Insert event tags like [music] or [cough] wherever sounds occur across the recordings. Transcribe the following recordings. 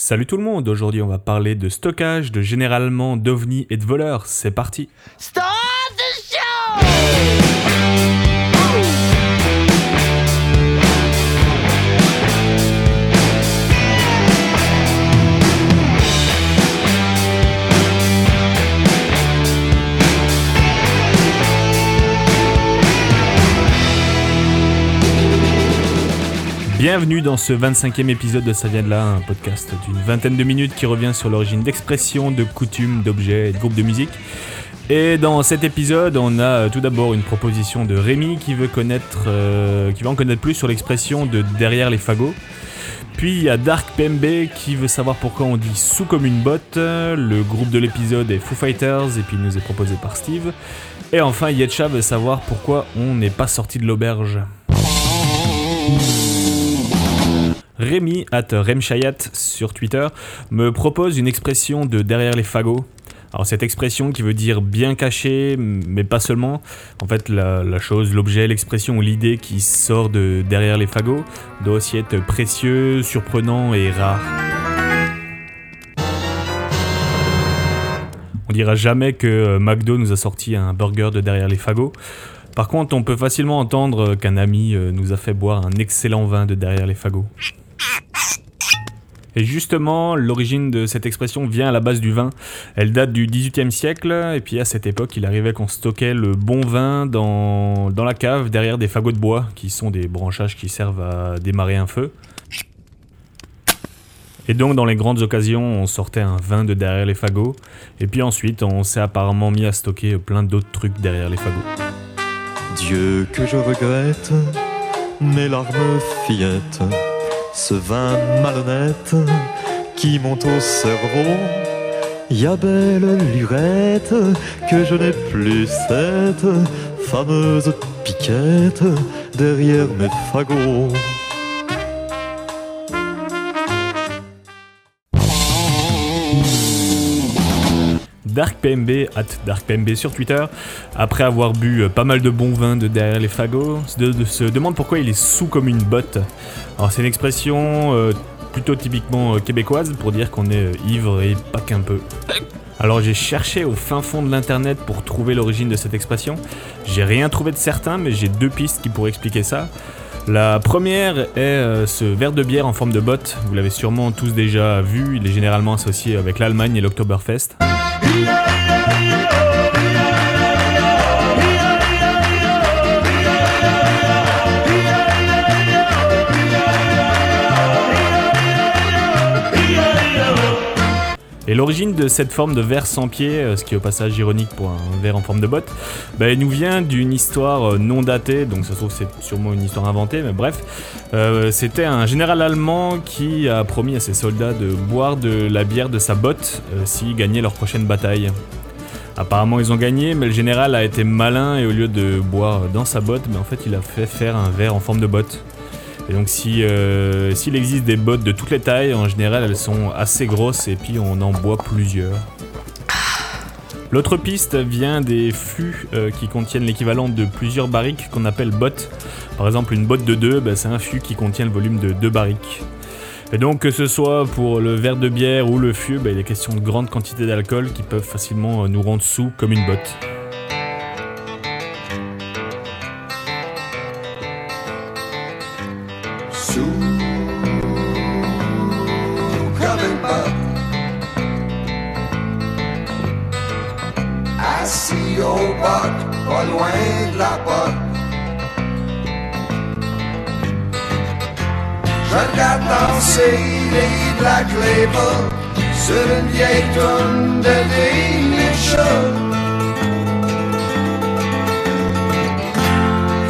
Salut tout le monde, aujourd'hui on va parler de stockage, de généralement d'ovnis et de voleurs. C'est parti! Bienvenue dans ce 25e épisode de Ça vient de là, un podcast d'une vingtaine de minutes qui revient sur l'origine d'expressions, de coutumes, d'objets et de groupes de musique. Et dans cet épisode, on a tout d'abord une proposition de Rémi qui veut connaître, euh, qui veut en connaître plus sur l'expression de derrière les fagots. Puis il y a Dark PMB qui veut savoir pourquoi on dit sous comme une botte. Le groupe de l'épisode est Foo Fighters et puis il nous est proposé par Steve. Et enfin Yetcha veut savoir pourquoi on n'est pas sorti de l'auberge. Rémi, at Remchayat sur Twitter, me propose une expression de derrière les fagots. Alors cette expression qui veut dire bien caché, mais pas seulement. En fait, la, chose, l'objet, l'expression ou l'idée qui sort de derrière les fagots doit aussi être précieux, surprenant et rare. On dira jamais que euh, McDo nous a sorti un burger de derrière les fagots. Par contre, on peut facilement entendre qu'un ami euh, nous a fait boire un excellent vin de derrière les fagots. Et justement, l'origine de cette expression vient à la base du vin. Elle date du XVIIIe siècle, et puis à cette époque, il arrivait qu'on stockait le bon vin dans, dans la cave derrière des fagots de bois, qui sont des branchages qui servent à démarrer un feu. Et donc, dans les grandes occasions, on sortait un vin de derrière les fagots, et puis ensuite, on s'est apparemment mis à stocker plein d'autres trucs derrière les fagots. Dieu que je regrette, mes larmes fillettes, ce vin malhonnête qui monte au cerveau. Y a belle lurette que je n'ai plus cette fameuse piquette derrière mes fagots. DarkPMB, at DarkPMB sur Twitter, après avoir bu euh, pas mal de bon vin de derrière les fagots, se, de- se demande pourquoi il est sous comme une botte. Alors c'est une expression euh, plutôt typiquement euh, québécoise pour dire qu'on est ivre et pas qu'un peu. Alors j'ai cherché au fin fond de l'internet pour trouver l'origine de cette expression. J'ai rien trouvé de certain, mais j'ai deux pistes qui pourraient expliquer ça. La première est ce verre de bière en forme de botte. Vous l'avez sûrement tous déjà vu. Il est généralement associé avec l'Allemagne et l'Oktoberfest. Et l'origine de cette forme de verre sans pied, euh, ce qui est au passage ironique pour un verre en forme de botte, bah, nous vient d'une histoire euh, non datée, donc ça se trouve c'est sûrement une histoire inventée, mais bref. Euh, C'était un général allemand qui a promis à ses soldats de boire de la bière de sa botte euh, s'ils gagnaient leur prochaine bataille. Apparemment ils ont gagné, mais le général a été malin et au lieu de boire dans sa botte, en fait il a fait faire un verre en forme de botte. Et donc si euh, s'il existe des bottes de toutes les tailles, en général elles sont assez grosses et puis on en boit plusieurs. L'autre piste vient des fûts euh, qui contiennent l'équivalent de plusieurs barriques qu'on appelle bottes. Par exemple une botte de 2, c'est un fût qui contient le volume de deux barriques. Et donc que ce soit pour le verre de bière ou le fût, bah, il est question de grandes quantités d'alcool qui peuvent facilement euh, nous rendre sous comme une botte. Je regarde danser les Black Label sur une vieille de.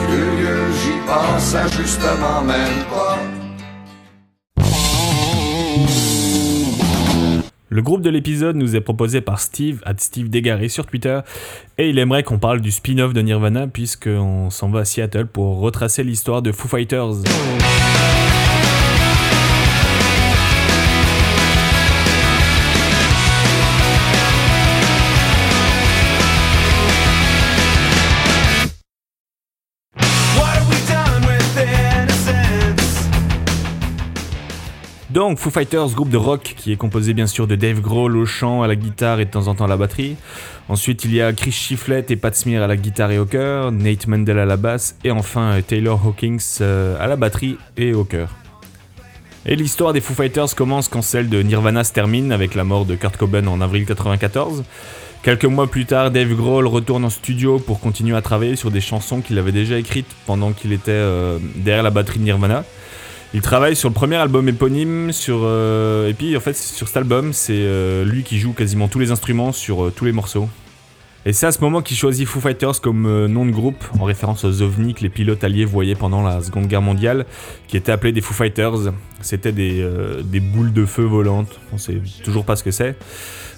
Curieux, j'y pense justement même pas. Le groupe de l'épisode nous est proposé par Steve, at Steve Dégaré sur Twitter, et il aimerait qu'on parle du spin-off de Nirvana, puisqu'on s'en va à Seattle pour retracer l'histoire de Foo Fighters. Donc Foo Fighters, groupe de rock qui est composé bien sûr de Dave Grohl au chant, à la guitare et de temps en temps à la batterie. Ensuite, il y a Chris Shiflett et Pat Smear à la guitare et au chœur, Nate Mendel à la basse et enfin euh, Taylor Hawkins euh, à la batterie et au chœur. Et l'histoire des Foo Fighters commence quand celle de Nirvana se termine avec la mort de Kurt Cobain en avril 1994. Quelques mois plus tard, Dave Grohl retourne en studio pour continuer à travailler sur des chansons qu'il avait déjà écrites pendant qu'il était euh, derrière la batterie de Nirvana. Il travaille sur le premier album éponyme, sur, euh, et puis en fait sur cet album, c'est euh, lui qui joue quasiment tous les instruments sur tous les morceaux. Et c'est à ce moment qu'il choisit Foo Fighters comme nom de groupe, en référence aux ovnis que les pilotes alliés voyaient pendant la Seconde Guerre mondiale, qui étaient appelés des Foo Fighters. C'était des, des boules de feu volantes, on sait toujours pas ce que c'est.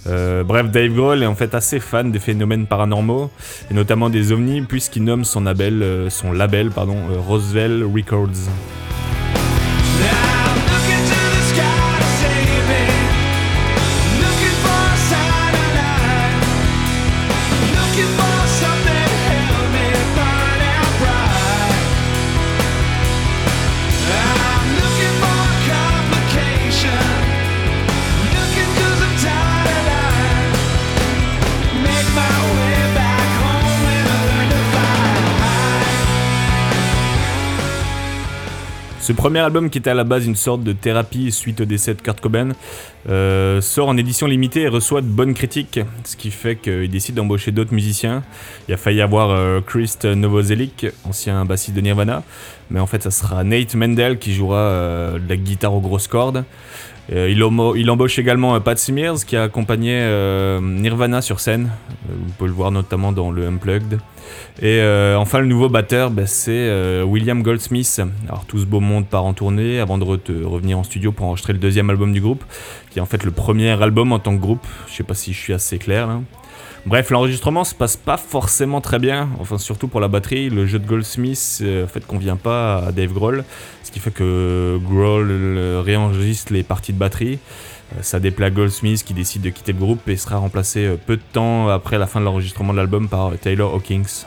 Euh, bref, Dave Grohl est en fait assez fan des phénomènes paranormaux, et notamment des ovnis, puisqu'il nomme son label, euh, son label pardon, euh, Records. I'm looking to Ce premier album, qui était à la base une sorte de thérapie suite au décès de Kurt Cobain, euh, sort en édition limitée et reçoit de bonnes critiques, ce qui fait qu'il décide d'embaucher d'autres musiciens. Il a failli avoir euh, Chris Novoselic, ancien bassiste de Nirvana, mais en fait ça sera Nate Mendel qui jouera euh, de la guitare aux grosses cordes. Il, il, embauche également Pat Smears qui a accompagné Nirvana sur scène. Vous pouvez le voir notamment dans le Unplugged. Et euh, enfin, le nouveau batteur, bah, c'est euh, William Goldsmith. Alors, tout ce beau monde part en tournée avant de revenir en studio pour enregistrer le deuxième album du groupe, qui est en fait le premier album en tant que groupe. Je sais pas si je suis assez clair Bref, l'enregistrement se passe pas forcément très bien, enfin surtout pour la batterie. Le jeu de Goldsmith euh, en fait convient pas à Dave Grohl, ce qui fait que Grohl réenregistre les parties de batterie. Ça déplaît Goldsmith qui décide de quitter le groupe et sera remplacé peu de temps après la fin de l'enregistrement de l'album par Taylor Hawkins.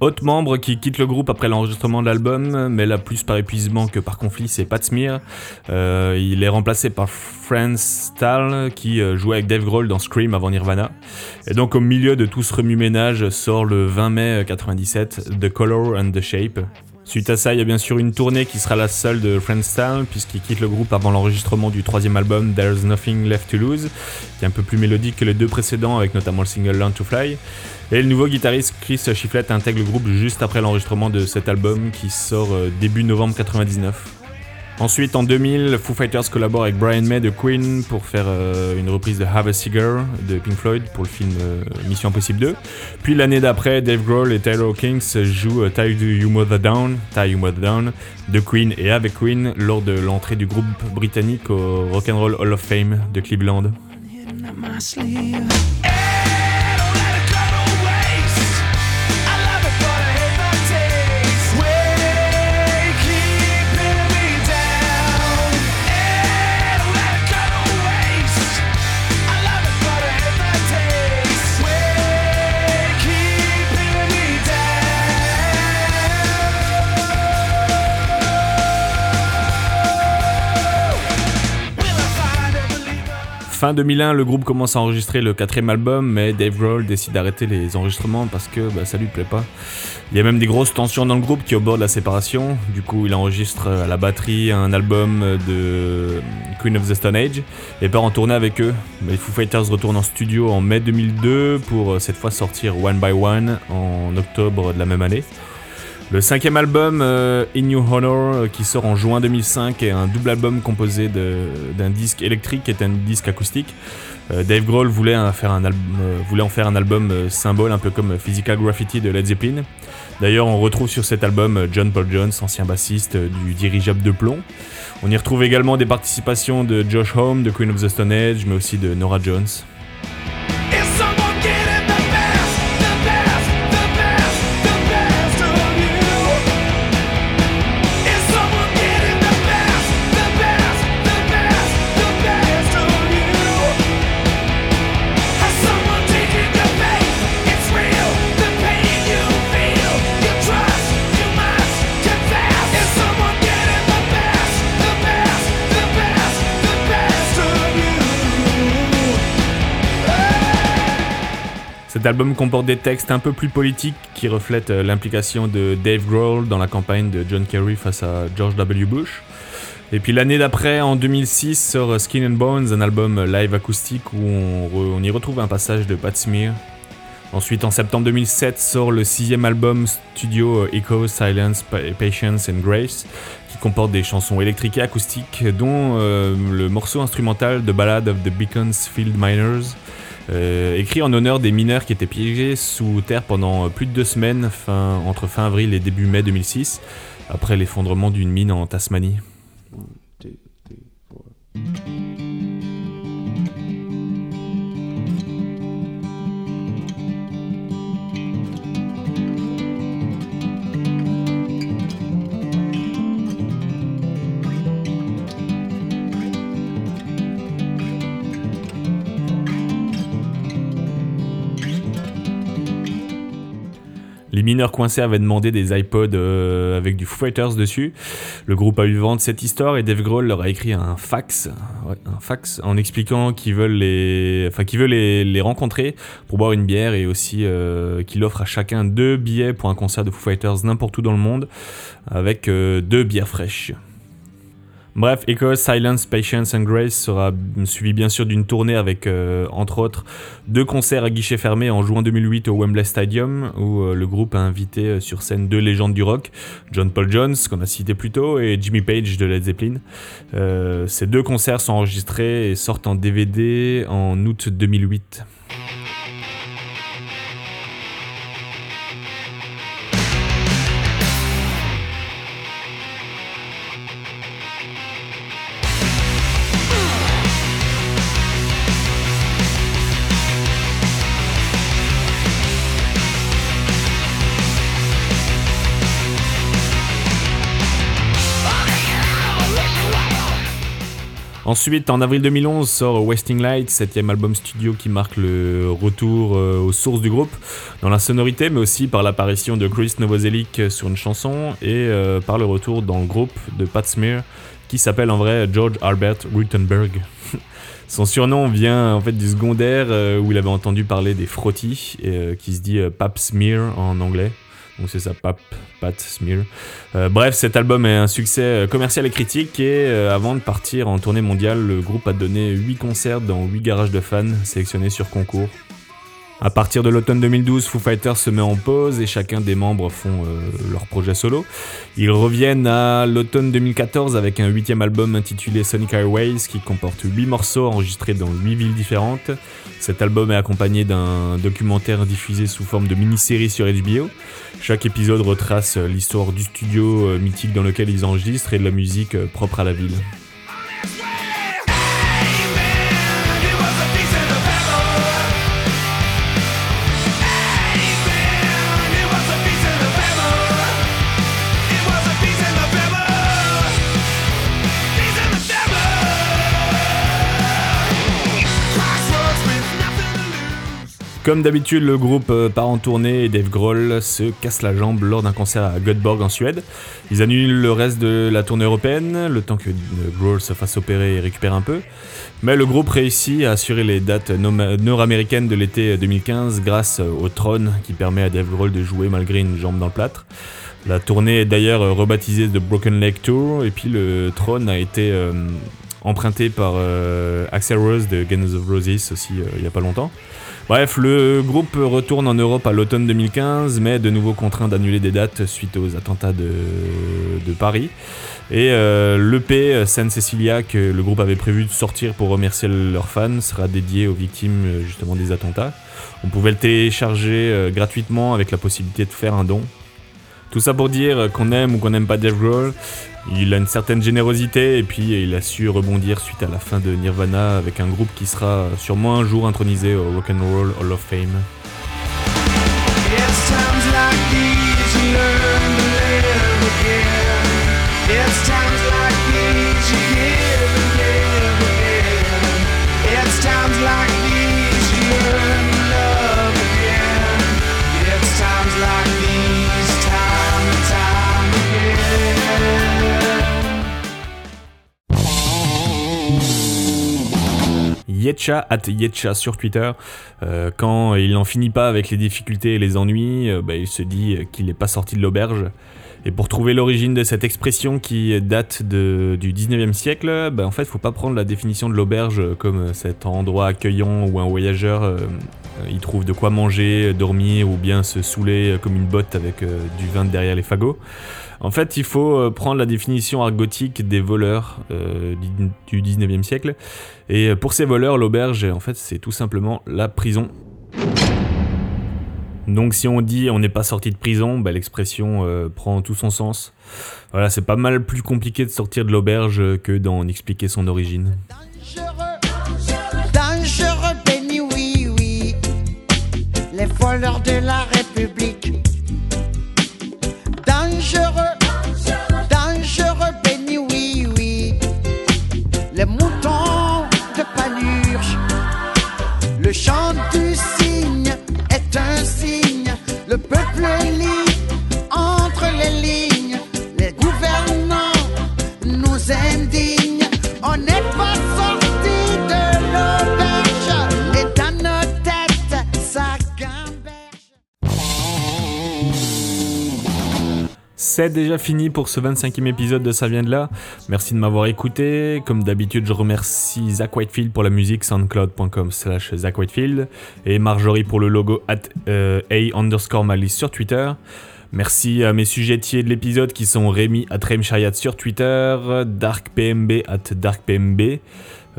Autre membre qui quitte le groupe après l'enregistrement de l'album, mais là plus par épuisement que par conflit, c'est Pat Smear. Euh, il est remplacé par Franz Stahl qui euh, jouait avec Dave Grohl dans Scream avant Nirvana. Et donc au milieu de tout ce remue-ménage sort le 20 mai 97 The Color and the Shape, Suite à ça, il y a bien sûr une tournée qui sera la seule de Friendstyle, puisqu'il quitte le groupe avant l'enregistrement du troisième album There's Nothing Left to Lose, qui est un peu plus mélodique que les deux précédents, avec notamment le single Learn to Fly. Et le nouveau guitariste Chris Shiflett intègre le groupe juste après l'enregistrement de cet album qui sort euh, début novembre 99. Ensuite, en 2000, Foo Fighters collabore avec Brian May de Queen pour faire euh, une reprise de Have a Cigar de Pink Floyd pour le film euh, Mission Impossible 2. Puis l'année d'après, Dave Grohl et Taylor Kings jouent euh, Tie You Mother Down, Tie You Mother Down de Queen et avec Queen lors de l'entrée du groupe britannique au Rock'n'Roll Hall of Fame de Cleveland. Fin 2001, le groupe commence à enregistrer le quatrième album, mais Dave Grohl décide d'arrêter les enregistrements parce que bah, ça lui plaît pas. Il y a même des grosses tensions dans le groupe qui au bord de la séparation. Du coup, il enregistre à la batterie un album de Queen of the Stone Age et part en tournée avec eux. Les Foo Fighters retournent en studio en mai 2002 pour euh, cette fois sortir One by One en octobre de la même année. Le cinquième album, euh, In New Honor, euh, qui sort en juin 2005, est un double album composé d'un disque électrique et d'un disque acoustique. Euh, Dave Grohl voulait, voulait en faire un album symbole, un peu comme Physical Graffiti de Led Zeppelin. D'ailleurs, on retrouve sur cet album John Paul Jones, ancien bassiste du dirigeable de plomb. On y retrouve également des participations de Josh Homme, de Queen of the Stone Age, mais aussi de Nora Jones. Cet album comporte des textes un peu plus politiques qui reflètent euh, l'implication de Dave Grohl dans la campagne de John Kerry face à George W. Bush. Et puis l'année d'après, en 2006, sort Skin and Bones, un album live acoustique où on, y retrouve un passage de Pat Smear. Ensuite, en septembre 2007, sort le sixième album studio euh, Echo, Silence, Pa- Patience and Grace, qui comporte des chansons électriques et acoustiques, dont euh, le morceau instrumental de Ballad of the Beaconsfield Miners, euh, écrit en honneur des mineurs qui étaient piégés sous terre pendant plus de deux semaines, entre fin avril et début mai 2006, après l'effondrement d'une mine en Tasmanie. Les mineurs coincés avaient demandé des iPods euh, avec du Foo Fighters dessus. Le groupe a eu vent de cette histoire et Dave Grohl leur a écrit un fax, en expliquant qu'ils veulent les rencontrer pour boire une bière et aussi euh, qu'il offre à chacun deux billets pour un concert de Foo Fighters n'importe où dans le monde avec euh, deux bières fraîches. Bref, Echo, Silence, Patience and Grace sera suivi bien sûr d'une tournée avec, euh, entre autres, deux concerts à guichet fermé en juin 2008 au Wembley Stadium, où euh, le groupe a invité euh, sur scène deux légendes du rock, John Paul Jones, qu'on a cité plus tôt, et Jimmy Page de Led Zeppelin. Ces deux concerts sont enregistrés et sortent en DVD en août 2008. Ensuite, en avril 2011, sort Wasting Light, septième album studio qui marque le retour euh, aux sources du groupe, dans la sonorité, mais aussi par l'apparition de Chris Novoselic sur une chanson et euh, par le retour dans le groupe de Pat Smear, qui s'appelle en vrai George Albert Rutenberg. [laughs] Son surnom vient en fait du secondaire euh, où il avait entendu parler des frottis, qui se dit Pap Smear en anglais. C'est ça, Pap, Pat Smear. Euh, bref, cet album est un succès euh, commercial et critique et euh, avant de partir en tournée mondiale, le groupe a donné 8 concerts dans 8 garages de fans sélectionnés sur concours. À partir de l'automne 2012, Foo Fighters se met en pause et chacun des membres font euh, leur projet solo. Ils reviennent à l'automne 2014 avec un huitième album intitulé Sonic Airways qui comporte 8 morceaux enregistrés dans 8 villes différentes. Cet album est accompagné d'un documentaire diffusé sous forme de mini-série sur HBO. Chaque épisode retrace l'histoire du studio euh, mythique dans lequel ils enregistrent et de la musique euh, propre à la ville. Comme d'habitude, le groupe euh, part en tournée et Dave Grohl se casse la jambe lors d'un concert à Göteborg en Suède. Ils annulent le reste de la tournée européenne, le temps que euh, Grohl se fasse opérer et récupère un peu. Mais le groupe réussit à assurer les dates nord-américaines de l'été 2015 grâce au Tron qui permet à Dave Grohl de jouer malgré une jambe dans le plâtre. La tournée est d'ailleurs euh, rebaptisée The Broken Leg Tour et puis le Tron a été euh, emprunté par euh, Axel Rose de Guns of Roses aussi euh, il y a pas longtemps. Bref, le groupe retourne en Europe à l'automne 2015, mais de nouveau contraint d'annuler des dates suite aux attentats de, Paris. Et euh, l'EP San Cecilia que le groupe avait prévu de sortir pour remercier leurs fans sera dédié aux victimes euh, justement des attentats. On pouvait le télécharger euh, gratuitement avec la possibilité de faire un don. Tout ça pour dire qu'on aime ou qu'on n'aime pas Dave Grohl, il a une certaine générosité et puis il a su rebondir suite à la fin de Nirvana avec un groupe qui sera sûrement un jour intronisé au Rock'n'Roll Hall of Fame. Yetcha, at Yetcha sur Twitter. Euh, quand il n'en finit pas avec les difficultés et les ennuis, euh, bah, il se dit qu'il n'est pas sorti de l'auberge. Et pour trouver l'origine de cette expression qui date du 19e siècle, bah, en fait, faut pas prendre la définition de l'auberge comme cet endroit accueillant où un voyageur euh, il trouve de quoi manger, dormir ou bien se saouler comme une botte avec euh, du vin derrière les fagots. En fait, il faut euh, prendre la définition argotique des voleurs euh, du du 19e siècle. Et euh, pour ces voleurs, l'auberge, en fait, c'est tout simplement la prison. Donc si on dit on n'est pas sorti de prison, bah, l'expression euh, prend tout son sens. Voilà, c'est pas mal plus compliqué de sortir de l'auberge que d'en expliquer son origine. Dangereux, de la République. C'est déjà fini pour ce 25e épisode de Ça vient de là. Merci de m'avoir écouté. Comme d'habitude, je remercie Zach Whitefield pour la musique, soundcloud.com slash Zach Whitefield, et Marjorie pour le logo at euh, A underscore Malice sur Twitter. Merci à mes sujettiers de l'épisode qui sont Rémi at Shariat sur Twitter, DarkPMB at DarkPMB,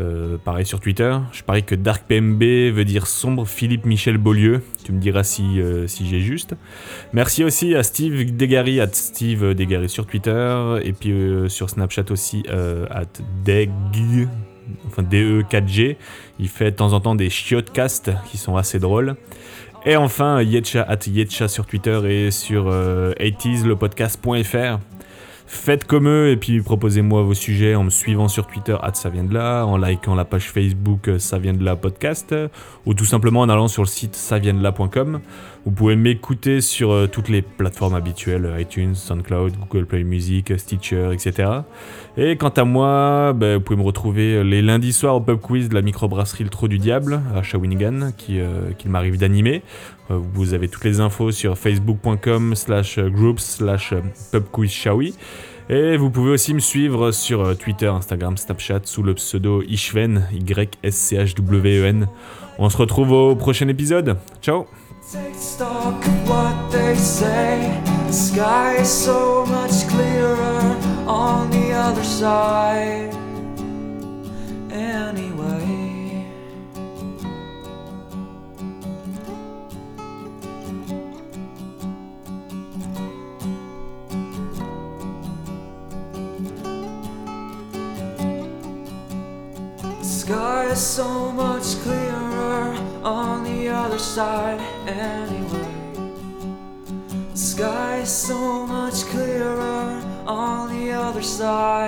euh, pareil sur Twitter. Je parie que DarkPMB veut dire sombre Philippe Michel Beaulieu. Tu me diras si, euh, j'ai juste. Merci aussi à Steve Degary, Steve sur Twitter, et puis euh, sur Snapchat aussi, at Deg, enfin DE4G. Il fait de temps en temps des chiotcasts qui sont assez drôles. Et enfin, Yetcha, at Yetcha sur Twitter et sur euh, 80slepodcast.fr. Faites comme eux et puis proposez-moi vos sujets en me suivant sur Twitter, ça en likant la page Facebook euh, ça vient de podcast, ou tout simplement en allant sur le site là.com. Vous pouvez m'écouter sur euh, toutes les plateformes habituelles, euh, iTunes, SoundCloud, Google Play Music, Stitcher, etc. Et quant à moi, ben, vous pouvez me retrouver euh, les lundis soirs au pub quiz de la microbrasserie Le Trou du Diable à Shawinigan, qui, euh, qu'il m'arrive d'animer. Euh, Vous avez toutes les infos sur facebook.com slash groups slash pubquizshawi. Et vous pouvez aussi me suivre sur euh, Twitter, Instagram, Snapchat sous le pseudo Ishven, Y-S-C-H-W-E-N. On se retrouve au prochain épisode. Ciao Take stock of what they say. The sky is so much clearer on the other side. Anyway, the sky is so much clearer side. Anyway, the sky is so much clearer on the other side.